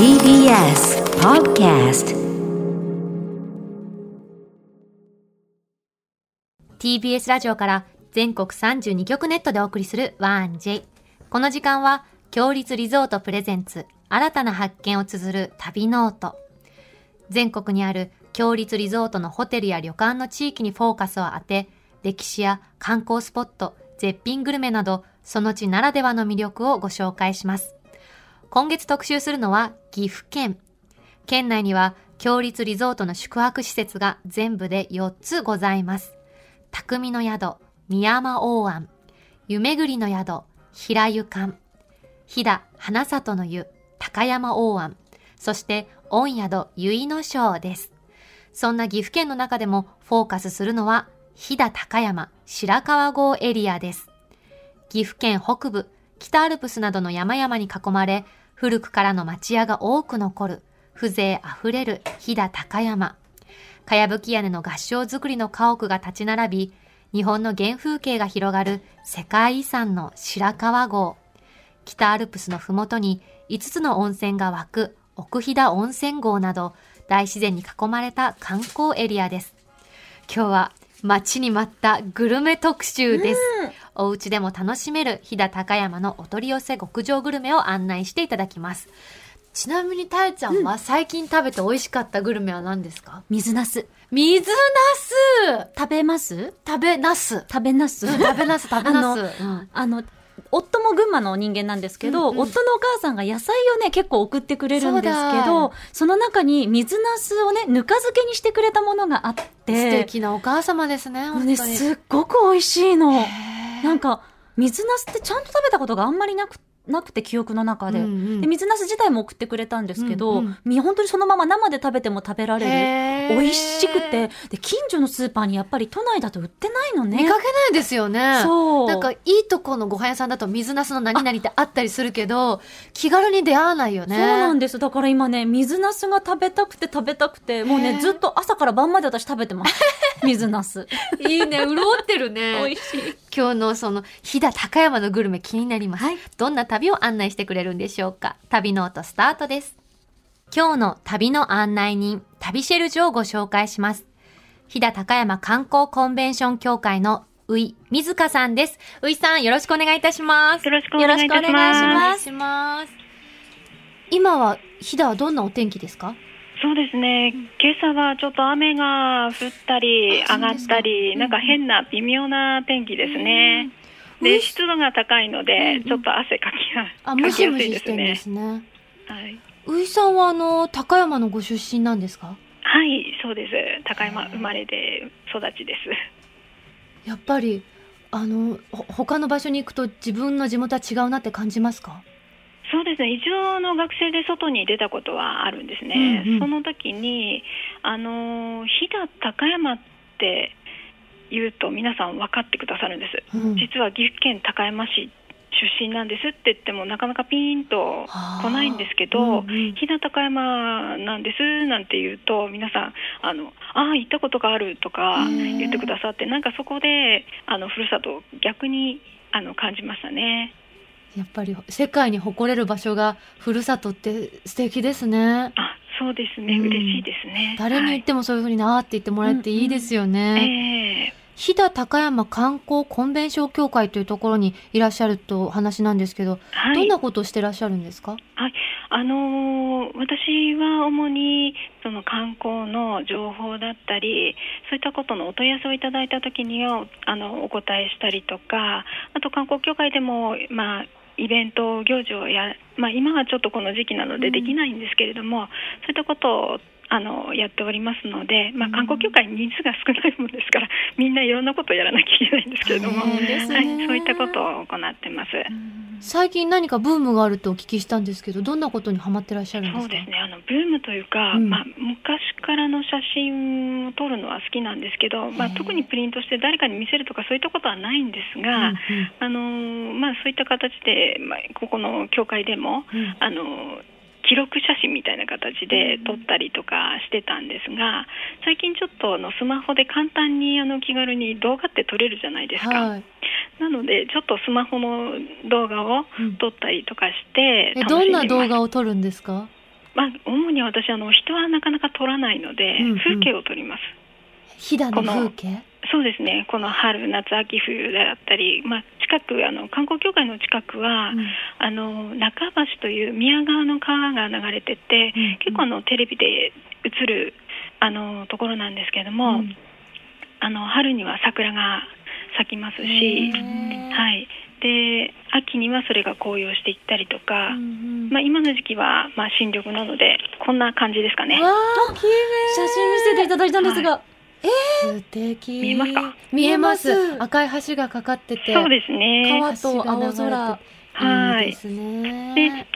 TBS Podcast TBS ラジオから全国32局ネットでお送りする 1J。この時間は、共立リゾートプレゼンツ、新たな発見を綴る旅ノート。全国にある共立リゾートのホテルや旅館の地域にフォーカスを当て、歴史や観光スポット、絶品グルメなど、その地ならではの魅力をご紹介します。今月特集するのは岐阜県。県内には、強立リゾートの宿泊施設が全部で4つございます。匠の宿、宮山大庵、湯巡りの宿、平湯館、飛騨花里の湯、高山大庵、そして御宿結野省です。そんな岐阜県の中でもフォーカスするのは、飛騨高山白川郷エリアです。岐阜県北部、北アルプスなどの山々に囲まれ、古くからの町屋が多く残る、風情あふれる飛騨高山。かやぶき屋根の合掌造りの家屋が立ち並び、日本の原風景が広がる世界遺産の白川郷。北アルプスのふもとに5つの温泉が湧く奥飛騨温泉郷など大自然に囲まれた観光エリアです。今日は待ちに待ったグルメ特集です。お家でも楽しめる飛騨高山のお取り寄せ極上グルメを案内していただきます。ちなみにたえちゃんは最近食べて美味しかったグルメは何ですか、水なす。水なす食べます？食べなす。食べなす。食べなす 食べなす。あの、夫も群馬の人間なんですけど、うんうん夫のお母さんが野菜をね、結構送ってくれるんですけどだ、その中に水なすをね、ぬか漬けにしてくれたものがあって、素敵なお母様ですね、本ね、当に。すっごく美味しいの。なんか、水なすってちゃんと食べたことがあんまりなくて。なくて記憶の中で,、うんうんで水なす自体も送ってくれたんですけど、うんうんみ本当にそのまま生で食べても食べられる美味しくてで近所のスーパーにやっぱり都内だと売ってないのね見かけないですよね。そうなんか、いいとこのご飯屋さんだと水なすの何々ってあったりするけど、気軽に出会わないよね。そうなんです。だから今ね、水なすが食べたくて食べたくて、もうね、ずっと朝から晩まで私食べてます。水なす。いいね、潤ってるね。美味しい。今日のその、飛騨高山のグルメ気になります。はいどんな旅を案内してくれるんでしょうか？旅ノートスタートです。今日の旅の案内人、旅シェルジュをご紹介します。飛騨高山観光コンベンション協会のうい、水香さんです。ういさん、よろしくお願いいたします。よろしくお願いいたしよろしくお願いしま。ますします。今は、飛騨はどんなお天気ですか？そうですね。今朝はちょっと雨が降ったりあ上がったり、なんか変な微妙な天気ですね。うんで、湿度が高いのうんでうん、ちょっと汗かきあ、が、ムかきやすいシムシしてですね。るんですね。はい。ういさんはあの、高山のご出身なんですか？はい、そうです。高山生まれで育ちです。やっぱり、あの、ほ他の場所に行くと自分の地元は違うなって感じますか？そうですね。一応の学生で外に出たことはあるんですね。うんうんその時に、あの、飛騨高山って言うと皆さん分かってくださるんです。うん実は岐阜県高山市出身なんですって言ってもなかなかピーンと来ないんですけど、はあうんうん飛騨高山なんですなんて言うと皆さんあのああ行ったことがあるとか言ってくださってなんかそこであのふるさとを逆にあの感じましたね。やっぱり世界に誇れる場所がふるさとって素敵ですね。あそうですね、うん。嬉しいですね。誰に言ってもそういうふうになーって言ってもらえていいですよはい。ね。ええ。飛騨高山観光コンベンション協会というところにいらっしゃるとお話なんですけど、はい、どんなことをしてらっしゃるんですか？あのー私は主にその観光の情報だったりそういったことのお問い合わせをいただいた時にはあのお答えしたりとかあと観光協会でも、まあ、イベント行事をや、まあ、今はちょっとこの時期なのでできないんですけれども、そういったことをあのやっておりますので、まあ、観光協会に人数が少ないものですから みんないろんなことをやらなきゃいけないんですけれども、はい、そういったことを行ってます。最近何かブームがあるとお聞きしたんですけど、どんなことにハマってらっしゃるんですか？そうですね。あのブームというか、うん。まあ、昔からの写真を撮るのは好きなんですけど、まあ、特にプリントして誰かに見せるとかそういったことはないんですが、うんうん。あのまあ、そういった形で、まあ、ここの教会でもうん。あの記録写真みたいな形で撮ったりとかしてたんですが最近ちょっとあのスマホで簡単にあの気軽に動画って撮れるじゃないですか、はい。なのでちょっとスマホの動画をうん。撮ったりとかしてえ、楽しんでます。どんな動画を撮るんですか？まあ、主に私あの人はなかなか撮らないので、うんうん。風景を撮ります。飛騨の風景？そうですね。この春、夏、秋、冬であったり、まあ近くあの観光協会の近くは、うん。あの中橋という宮川の川が流れてて、うん。結構あのテレビで映るあのところなんですけれども、うん。あの春には桜が咲きますし、はい。で秋にはそれが紅葉していったりとか、うんうん。まあ今の時期はまあ新緑なのでこんな感じですかね。写真見せていただいたんですが、素敵見えますか？見えます。見えます。赤い橋がかかっててそうですね。川と青空。はいいいですね。で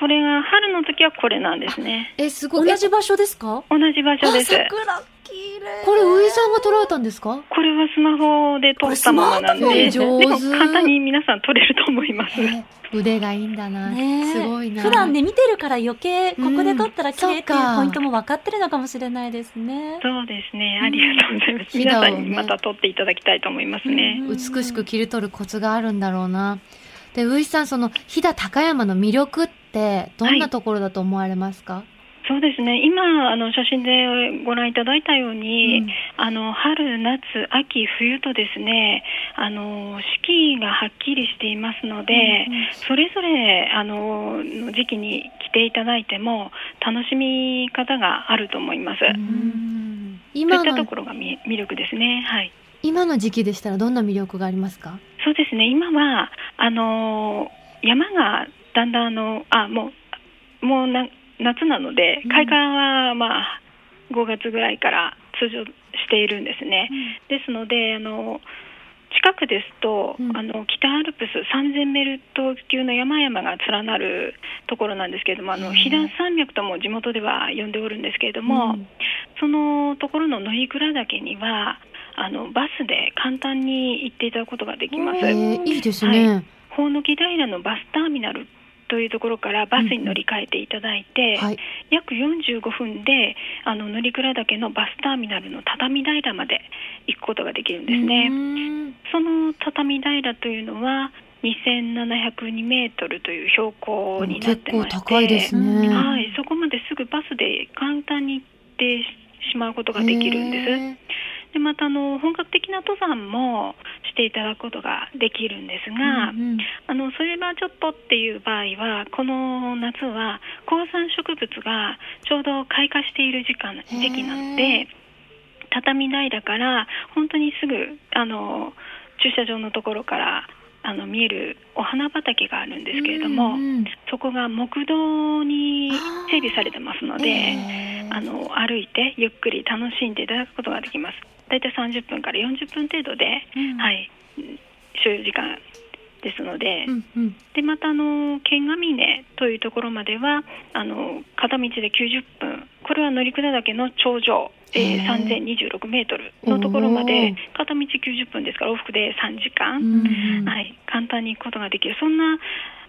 これが春の時はこれなんですね。えすごい。同じ場所ですか？同じ場所です。あ桜綺麗。これウイさんが撮られたんですか？これはスマホで撮ったままなんこれで、でも簡単に皆さん撮れると思います。え腕がいいんだな、すごいな。普段ね見てるから余計ここで撮ったら綺麗っていうポイントも分かってるのかもしれないですね。そうですね。ありがとうございます。うん。皆さんにまた撮っていただきたいと思いますね。うん。美しく切り取るコツがあるんだろうな。でウイさんその飛騨高山の魅力ってどんなところだと思われますか、そうですね。今あの写真でご覧いただいたように、うんあの春夏秋冬とですね、あの四季がはっきりしていますので、うんうんそれぞれあのの時期に来ていただいても楽しみ方があると思います。うんそうい今のったところがみ魅力ですね。はい。今の時期でしたらどんな魅力がありますか？そうですね。今はあの山がだんだんあのあもうもうな夏なのでうん。開花はまあ5月ぐらいから通常しているんですね。ですのであの近くですと、うん。あの北アルプス3000メルト級の山々が連なるところなんですけれどもあの飛騨山脈とも地元では呼んでおるんですけれども、うん。そのところの乗鞍岳にはあのバスで簡単に行っていただくことができます。えーいいですね、ほおのき平のバスターミナルというところからバスに乗り換えていただいて、はい。約45分であの乗鞍岳のバスターミナルの畳平まで行くことができるんですね。うん。その畳平というのは2702メートルという標高になってまして、ね、うん。はい、そこまですぐバスで簡単に行ってしまうことができるんです。でまたあの本格的な登山もしていただくことができるんですが、うんうんあのそれはちょっとっていう場合はこの夏は高山植物がちょうど開花している時間ー時期なので畳平から本当にすぐあの駐車場のところからあの見えるお花畑があるんですけれども、うんうんそこが木道に整備されてますので。あの歩いてゆっくり楽しんでいただくことができます。だいたい30分から40分程度で、うん。はい、うん所要時間ですので、うんうん。でまたあの剣ヶ峰というところまではあの片道で90分、これは乗鞍岳の頂上、えー、へー。3026メートルのところまおでー。片道90分ですから往復で3時間、うん。はい、簡単に行くことができる。そんな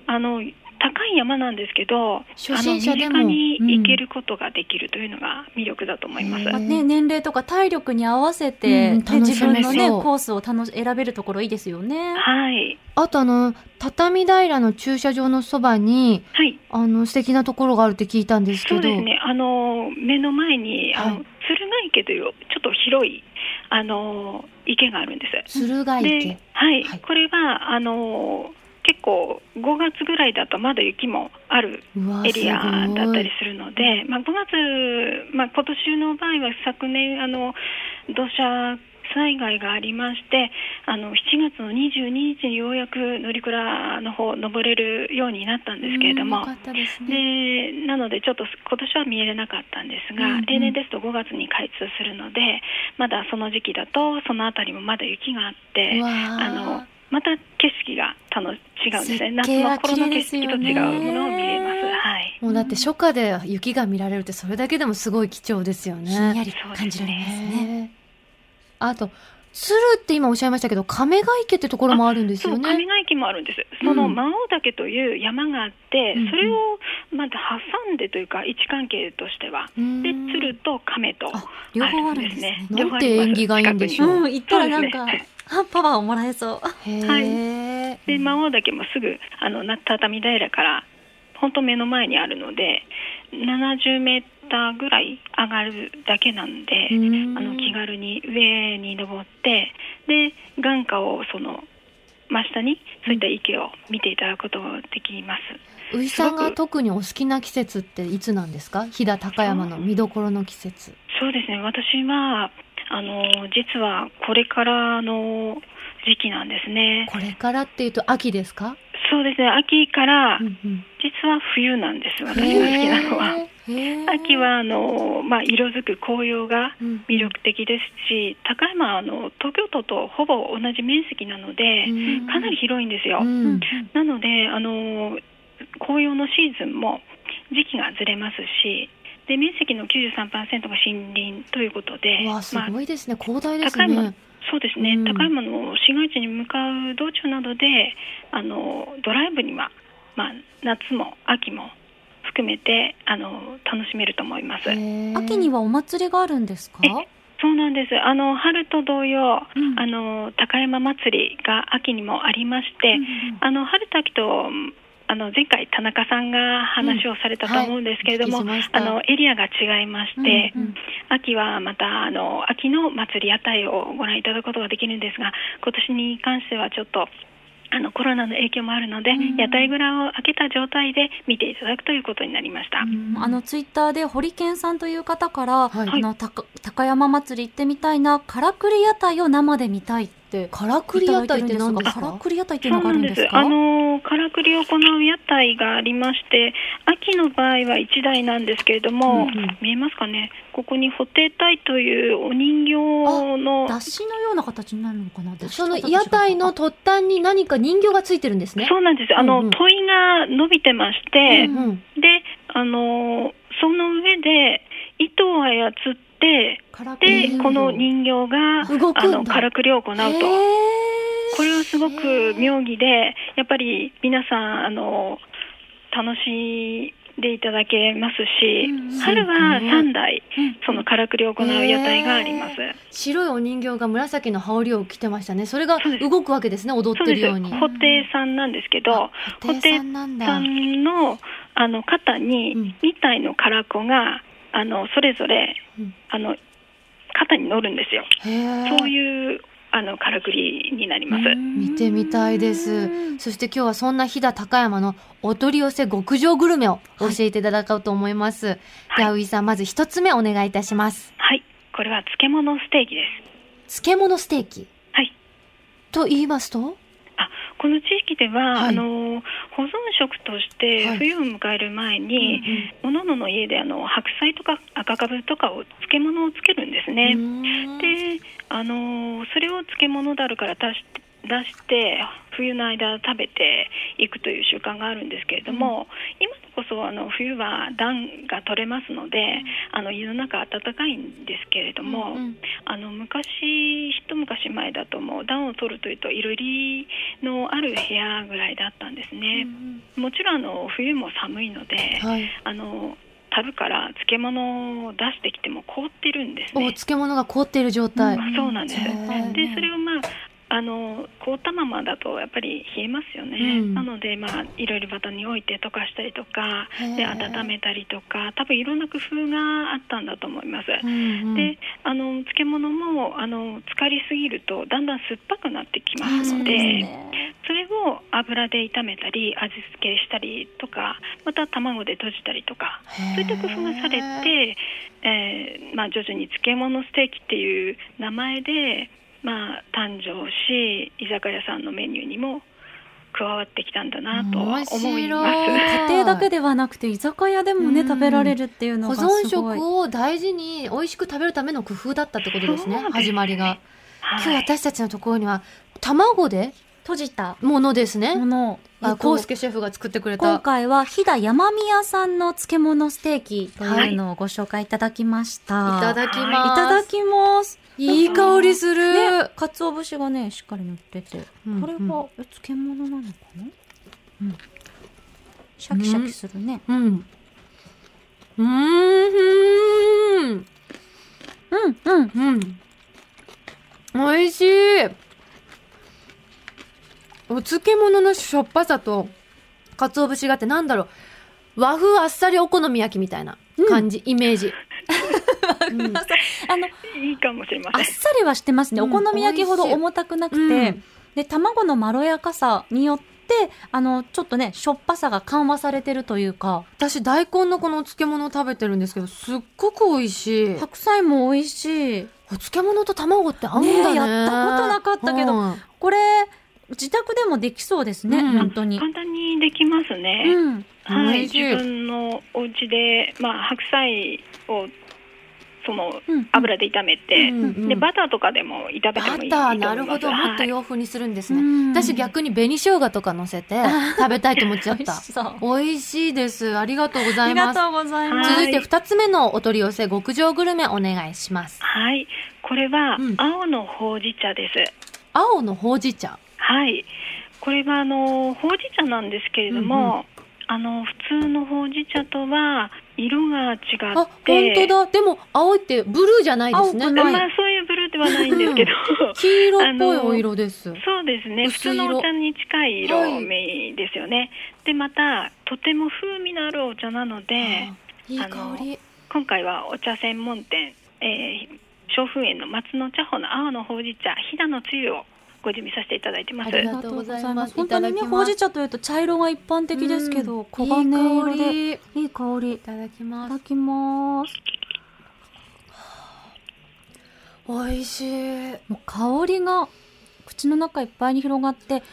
あの高い山なんですけど、初心者でも。に行けることができるというのが魅力だと思います。うん。まあね、年齢とか体力に合わせて、うんね自分のねコースを楽し選べるところいいですよね。はい、あとあの畳平の駐車場のそばにはい、あの素敵なところがあるって聞いたんですけど。そうですね。あの目の前にあの、はい鶴ヶ池というちょっと広いあの池があるんです。鶴ヶ池。で、はい、はい。これはあの結構5月ぐらいだとまだ雪もあるエリアだったりするので、まあ、5月、まあ、今年の場合は昨年あの土砂災害がありましてあの7月の22日にようやく乗鞍の方登れるようになったんですけれどもね。でなのでちょっと今年は見えれなかったんですが、うんうん。例年ですと5月に開通するのでまだその時期だとその辺りもまだ雪があってあのまた景色が楽違うんですね夏の頃の景色と違うものを見れます。はいもうだって初夏で雪が見られるってそれだけでもすごい貴重ですよね。ひんやり感じられますね。あと鶴って今おっしゃいましたけど亀ヶ池ってところもあるんですそうよね。上ヶ池もあるんです。そのうん。魔王岳という山があって、うんうん。それをまだ挟んでというか位置関係としては、うん。で鶴と亀とあ両方あるんですね。なんて縁起がいいんでしょう。うん、行ったらなんか、ね。あパワーをもらえそう。へはい。ーで魔王岳もすぐあのな畳平から本当目の前にあるので70メーターぐらい上がるだけなんで、うんあの気軽に上に登ってで眼下をその真下にそういった池を見ていただくことができます。ういさんが特にお好きな季節っていつなんですか？飛騨高山の見どころの季節。そうですね私はあの実はこれからの時期なんですね。これからっていうと秋ですか？そうですね。秋からうんうん。実は冬なんです私が好きなのは。秋はあの、まあ、色づく紅葉がうん。魅力的ですし高山はあの東京都とほぼ同じ面積なのでうん。かなり広いんですよ。うん。なのであの紅葉のシーズンも時期がずれますしで面積の93%が森林ということで、まあ、ごいですね。広大ですね。そうですね、うん。高山の市街地に向かう道中などであのドライブには、まあ、夏も秋も含めてあの楽しめると思います。秋にはお祭りがあるんですか？えそうなんです。あの春と同様、うん。あの高山祭りが秋にもありまして、うんうん。あの春と秋とあの前回田中さんが話をされたと思うんですけれども、うんはいあのエリアが違いまして、うんうん秋はまたあの秋の祭り屋台をご覧いただくことができるんですが今年に関してはちょっとあのコロナの影響もあるので、うん。屋台蔵を開けた状態で見ていただくということになりました。うん。あのツイッターで堀健さんという方から、はい。あの高高山祭り行ってみたいなからくり屋台を生で見たいってからくり屋台って何ですか？からくり屋台っていうのがあなんですか？あのからくりを行う屋台がありまして、秋の場合は1台なんですけれども、うんうん。見えますかね？ここに布袋隊というお人形の脱脂のような形になるのかな？その屋台の突端に何か人形がついてるんですね。そうなんです。あの、うんうん。問いが伸びてまして、うんうん。で、あのその上で糸を操って、で、この人形があのからくりを行うと。これはすごく妙義で、やっぱり皆さん、あの、楽しんでいただけますし、うん春は3台うん、そのからくりを行う屋台があります。白いお人形が紫の羽織を着てましたね。それが動くわけですね、踊。ってるように。布袋さんなんですけど、布袋さんのあの肩にうん。2体のからこが、あのそれぞれ、うんあの肩に乗るんですよ。そういうあのからくりになります。見てみたいです。そして今日はそんな飛騨高山のお取り寄せ極上グルメを教えていただこうと思います。はいでさん、まず一つ目お願いいたします。はい、これは漬物ステーキです。漬物ステーキ。はい。と言いますと？あこの地域では、はい。あの保存食としてはい。冬を迎える前に、おののの家であの白菜とか赤かぶとかを漬物をつけるんですね。であのそれを漬物だるから出して出して冬の間食べていくという習慣があるんですけれども、今でこそあの冬は暖が取れますので、あの家の中暖かいんですけれども、うんあの昔一昔前だともう暖を取るというといろりのある部屋ぐらいだったんですね、もちろんあの冬も寒いので、はい。あの樽から漬物を出してきても凍ってるんですお、ね漬物が凍っている状態。うんそうなんです。でそれをまああの凍ったままだとやっぱり冷えますよね、うん。なのでまあいろいろバタに置いて溶かしたりとかで温めたりとか多分いろんな工夫があったんだと思います、うんうん。であの漬物もあの浸かりすぎるとだんだん酸っぱくなってきますのでそれを油で炒めたり味付けしたりとかまた卵で閉じたりとかそういった工夫がされて、えーまあ、徐々に漬物ステーキっていう名前で、まあ、誕生し居酒屋さんのメニューにも加わってきたんだなと思います。面白い家庭だけではなくて居酒屋でもね、うん。食べられるっていうの保がすごい。存食を大事に美味しく食べるための工夫だったってことですねそうです始まりが、はい。今日私たちのところには卵で閉じたものですね。ものあ、えっとコウスケシェフが作ってくれ今た回は飛騨山宮さんの漬物ステーキというのをご紹介いただきました。い。ただきはいます。いただきます。いい香りする、ね、鰹節がね、しっかり乗ってて。うん。これは、え漬物なのかなうん。シャキシャキするね。うん。うーん。うん、うん。うん。美味しいお漬物のしょっぱさと鰹節があってなんだろう和風あっさりお好み焼きみたいな感じ、イメージ。うんあの、いいかもしれません。あっさりはしてますね。うんお好み焼きほど重たくなくて、うんで、卵のまろやかさによって、あの、ちょっとね、しょっぱさが緩和されてるというか、私、大根のこのお漬物を食べてるんですけど、すっごく美味しい。白菜も美味しい。お漬物と卵って合うんだね。ねえやったことなかったけどうんこれ、自宅でもできそうですね、うん本当に。簡単にできますね。うん。はい、自分のお家で、まあ、白菜をそのうん油で炒めて、うんうんでバターとかでも炒めてもいい。バター、なるほど。もっとはい洋風にするんですね。うん私逆に紅生姜とか乗せて食べたいと思っちゃっ美た。美味しいです。ありがとうござあいます。りがとうございます。続いて二つ目のお取り寄せ極上グルメお願いします。はい、これはうん青のほうじ茶です。青のほうじ茶。はい、これはあのほうじ茶なんですけれども、あの普通のほうじ茶とは色が違って、あ、本当だ。でも青いってブルーじゃないですね。まあそういうブルーではないんですけど。黄色っぽいお色です。そうですね普通のお茶に近い色味ですよね、でまたとても風味のあるお茶なのであいい香り。今回はお茶専門店、えー、松風園の松の茶穂の青のほうじ茶飛騨のつゆをご準備させていただいてますありがとうございます本当にね、ほうじ茶というと茶色が一般的ですけど、うん黄金色で。いい香り。いいい香り。いただきます。ただきます。美味しい。もう香りが口の中いっぱいに広がって、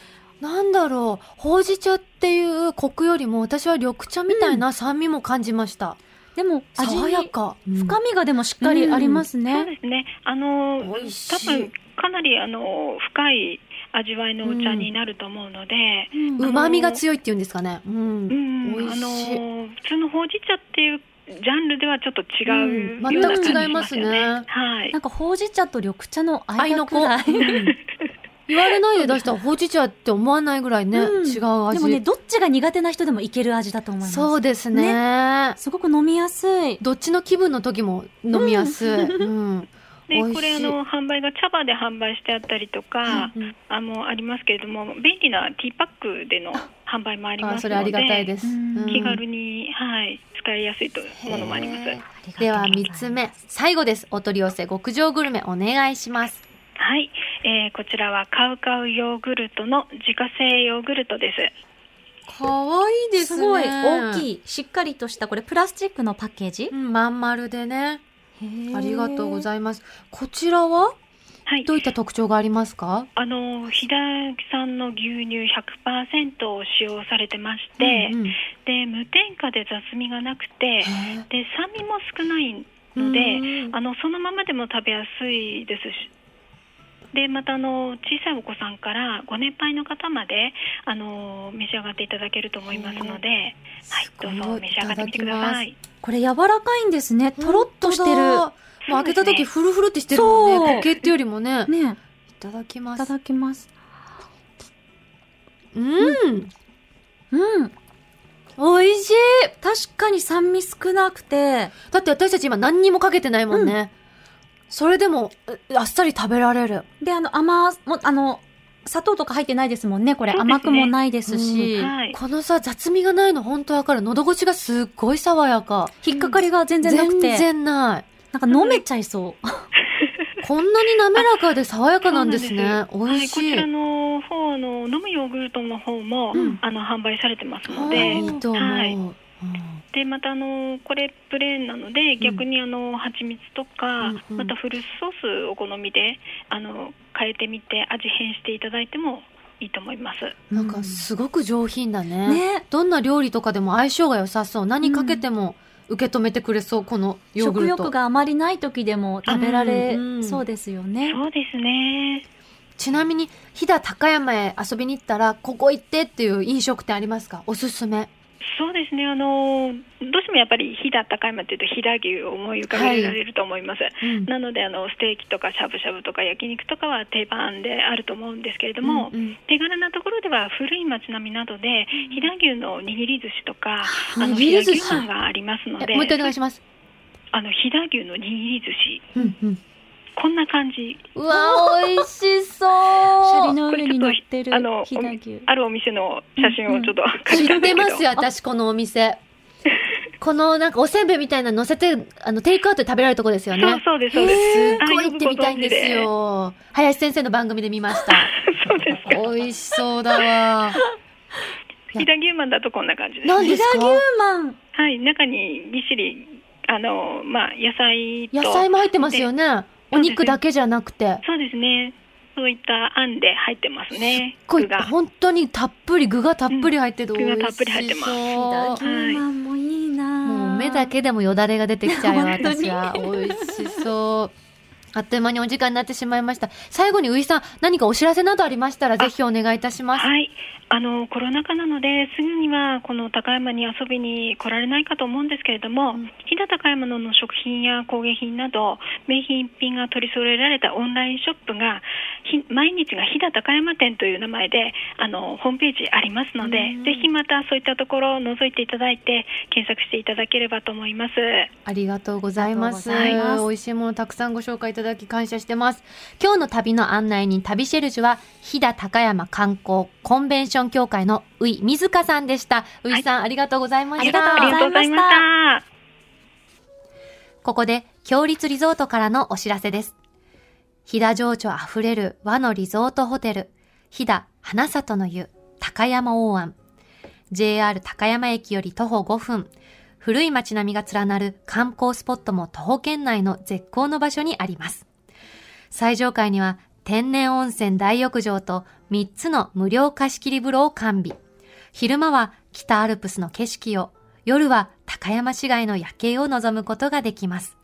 なんだろう、ほうじ茶っていうコクよりも私は緑茶みたいな酸味も感じました。でも味に爽やか。深みがでもしっかりありますそうね。ですねあの多分かなりあの深い味わいのお茶になると思うので、うんうまみが強いっていうんですかね。うん。うんあの普通のほうじ茶っていうジャンルではちょっと違ううんような感じ全く違いますねしよはいなんかほうじ茶と緑茶の愛の子。間くらい。うん言われないで出したらほうじ茶って思わないぐらいね、うん違う味。でもね、どっちが苦手な人でもいける味だと思います。そうですねすごく飲みやすい。どっちの気分の時も飲みやすい。うん。で美味しいこれあの販売が茶葉で販売してあったりとか、うんあのありますけれども便利なティーパックでの販売もありますのであそれありがたいです。うんうん気軽に、はい、使いやすいとものもあります。では三つ目、最後です。お取り寄せ極上グルメお願いします。はい、えーこちらはカウカウヨーグルトの自家製ヨーグルトです。かわいいですね。すごい大きい。い、しっかりとした、これプラスチックのパッケージ？うん、まん丸でね。ありがとうごいざいます。こちらは？はい。どういった特徴がありますか？あの飛騨産の牛乳100%を使用されてまして、うんうん。で無添加で雑味がなくてへで酸味も少ないーので、うん。あのそのままでも食べやすいですしでまたあの小さいお子さんからご年配の方まであの召し上がっていただけると思いますので、はい、どうぞ召し上がってみてください。これ柔らかいんですね。とろっとしてる。もう開けた時フルフルってしてるもんね。固形っていうよりもね。ねいただきいたます。だきます。うん。うん。美味しい。確かに酸味少なくて、だって私たち今何にもかけてないもんね。それでも、うあっさり食べられる。で、あの、甘、も、あの、砂糖とか入ってないですもんね、これ。ね甘くもないですし、はい、このさ、雑味がないの本当わかる。喉越しがすっごい爽やか。引っかかりが全然なくて、全然ない。なんか飲めちゃいそう。こんなに滑らかで爽やかなんですね。す美味しい。はい、こちらの方の飲むヨーグルトの方も、うんあの販売されてますのあで、いいと思う。はいうんでまたあのこれプレーンなので逆にあの蜂蜜とか、またフルーツソースお好みであの変えてみて味変していただいてもいいと思います。なんかすごく上品だね。ね。どんな料理とかでも相性が良さそう。何かけても受け止めてくれそう、このヨーグ食ルト。欲があまりない時でも食べられそうですよね。そうですね。ちなみに、飛騨高山へ遊びに行ったら、ここ行ってっていう飲食店ありますか？おすすめ。そうですね。あのどうしてもやっぱり飛騨高山というと飛騨牛を思い浮かべられると思います。うんなのであのステーキとかしゃぶしゃぶとか焼肉とかは定番であると思うんですけれども、うんうん手軽なところでは古い町並みなどで飛騨牛の握り寿司とか、飛騨牛飯がありますので、えもう一回お願いします？あの飛騨牛の握り寿司うんうん。こんな感じ。うわ、美味しそう。シャリの上に乗ってるあの飛騨牛。あるお店の写真をちょっと知ってますよ、私、このお店。このなんかおせんべいみたいなの乗せて、あの、テイクアウトで食べられるとこですよね。そうそうです、そうです。すっごい行ってみたいんですあよよ。林先生の番組で見ました。そうですか。美味しそうだわ。飛騨牛満だとこんな感じです。何ですか？飛騨牛マン。はい、中にぎっしり、あの、まあ、野菜と。野菜も入ってますよね。お肉だけじゃなくて。そうですね。そういったあんで入ってますね。これ具が。本当にたっぷり、具がたっぷり入ってて美味しそう。うん具がたっぷり入ってます飛騨牛マンもいいなもう目だけでもよだれが出てきちゃうよ、私は。美味しそう。あっという間にお時間になってしまいました。最後に、ういさん、何かお知らせなどありましたら、ぜひお願いいたします。はい。あの、コロナ禍なので、すぐにはこの高山に遊びに来られないかと思うんですけれども、飛騨高山の食品や工芸品など、名品品が取り揃えられたオンラインショップが、ひ毎日が飛騨高山店という名前で、あの、ホームページありますので、ぜひまたそういったところを覗いていただいて、検索していただければと思います。ありがとうございます。います美味しいものたくさんご紹介いただき感謝してます。今日の旅の案内人、旅シェルジュは、飛騨高山観光コンベンション協会のういみずかさんでした。ういさん、ありがとうございました。ありがとうございましたありがとうございました。ここで、強立リゾートからのお知らせです。飛騨情緒あふれる和のリゾートホテル、飛騨花里の湯、高山大庵。JR 高山駅より徒歩5分。古い街並みが連なる観光スポットも徒歩圏内の絶好の場所にあります。最上階には天然温泉大浴場と3つの無料貸切風呂を完備。昼間は北アルプスの景色を、夜は高山市街の夜景を望むことができます。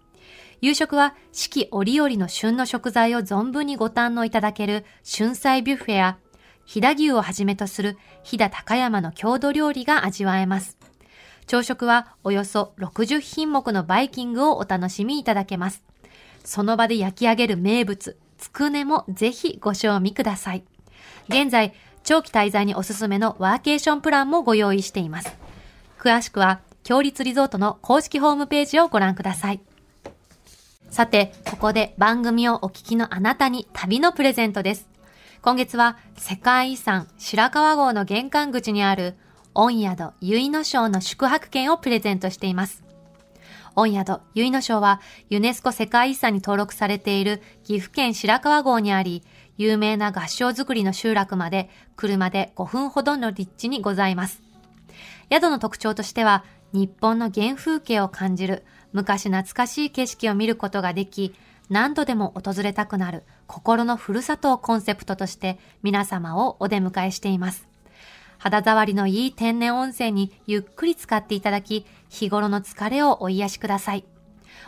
夕食は四季折々の旬の食材を存分にご堪能いただける春菜ビュッフェや、飛騨牛をはじめとする飛騨高山の郷土料理が味わえます。朝食はおよそ60品目のバイキングをお楽しみいただけます。その場で焼き上げる名物、つくねもぜひご賞味ください。現在、長期滞在におすすめのワーケーションプランもご用意しています。詳しくは、強立リゾートの公式ホームページをご覧ください。さて、ここで番組をお聞きのあなたに旅のプレゼントです。今月は世界遺産白川郷の玄関口にある御宿結野省の宿泊券をプレゼントしています。御宿結野省はユネスコ世界遺産に登録されている岐阜県白川郷にあり、有名な合掌造りの集落まで車で5分ほどの立地にございます。宿の特徴としては、日本の原風景を感じる昔懐かしい景色を見ることができ、何度でも訪れたくなる心のふるさとをコンセプトとして皆様をお出迎えしています。肌触りのいい天然温泉にゆっくり使っていただき、日頃の疲れをお癒しください。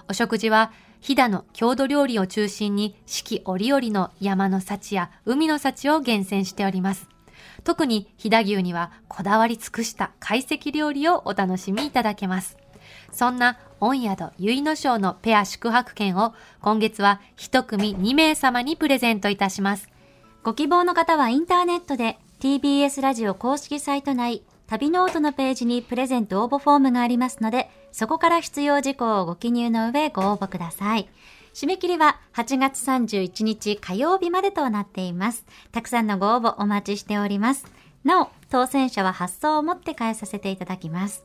お食事は、飛騨の郷土料理を中心に四季折々の山の幸や海の幸を厳選しております。特に飛騨牛にはこだわり尽くした懐石料理をお楽しみいただけます。そんな御宿結の庄のペア宿泊券を今月は一組2名様にプレゼントいたします。ご希望の方はインターネットで TBS ラジオ公式サイト内旅ノートのページにプレゼント応募フォームがありますので、そこから必要事項をご記入の上ご応募ください。締め切りは8月31日火曜日までとなっています。たくさんのご応募お待ちしております。なお、当選者は発送をもって返させていただきます。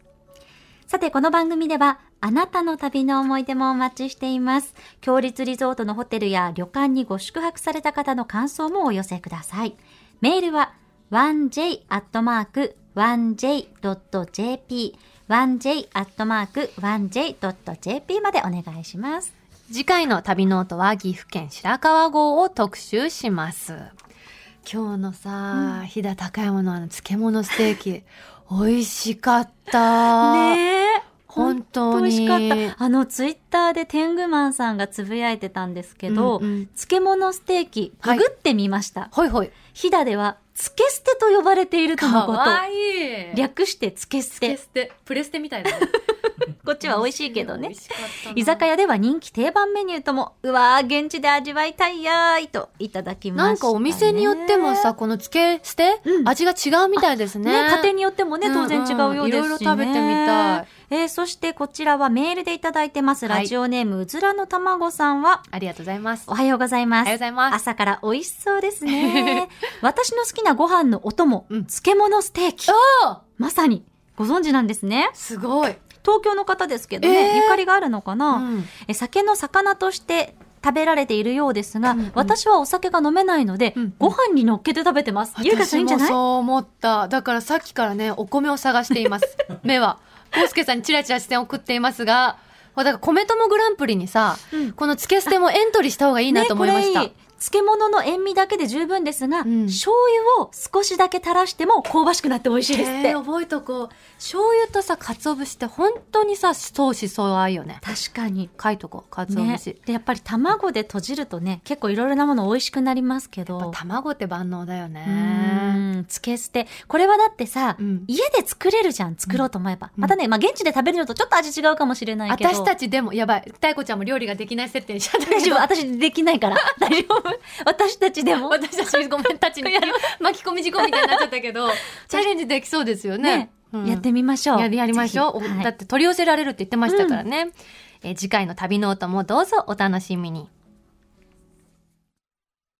さて、この番組では、あなたの旅の思い出もお待ちしています。強立リゾートのホテルや旅館にご宿泊された方の感想もお寄せください。メールは、1j.1j.jp 1j.1j.jp までお願いします。次回の旅ノートは岐阜県白川郷を特集します。今日のさ、飛騨高山のあの漬物ステーキ、美味しかった。ねえ。本当に美味しかった。あの、ツイッターで天狗マンさんがつぶやいてたんですけど、うんうん漬物ステーキ、はいググってみました。ほいほい。飛騨では、漬けステと呼ばれているとのこと。いい略して漬けステ。て、プレステみたいだね。こっちは美味しいけどね居酒屋では人気定番メニューとも、うわー、現地で味わいたいやーいといただきました、ね。なんかお店によってもさ、この漬け捨て、うん味が違うみたいですね。ね、家庭によってもね、当然違うようですし、ねうんうんいろいろ食べてみたい。えーそしてこちらはメールでいただいてます。はいラジオネーム、うずらの卵さんは、ありがとうございます。おはようございます。おはようございます朝から美味しそうですね。私の好きなご飯のお供、うん漬物ステーキ。まさに、ご存知なんですね。すごい。東京の方ですけどね、えーゆかりがあるのかな、うんえ酒の魚として食べられているようですが、うんうん私はお酒が飲めないので、うんうんご飯に乗っけて食べてます。ゆうかさんいいんじゃない？そう思った。だからさっきからね、お米を探しています。目は。コウスケさんにチラチラ視線を送っていますが、だから米友グランプリにさ、うんこのつけ捨てもエントリーした方がいいなと思いました。ね漬物の塩味だけで十分ですが、ん。醤油を少しだけ垂らしても香ばしくなって美味しいですって。覚えとこう。醤油とさ、鰹節って本当にさ、相思相愛よね。確かに。書いとこう、鰹ね。節。、でやっぱり卵で閉じるとね結構いろいろなもの美味しくなりますけど。卵って万能だようね。ーん、つけ捨て。これはだってさ、うん。家で作れるじゃん、作ろうと思えば。うん。またね、まあ、現地で食べるのとちょっと味違うかもしれないけど。私たちでも、やばい。太子ちゃんも料理ができない。設定にしちゃった大丈夫、私できない。から。大丈夫。私たちでも。私たちごめんたちに 巻き込み事故みたいになっちゃったけど、チャレンジできそうですよね。ね、うんやってみましょう。やりやりましょう。はいだって取り寄せられるって言ってましたからね。えー次回の旅ノートもどうぞお楽しみに。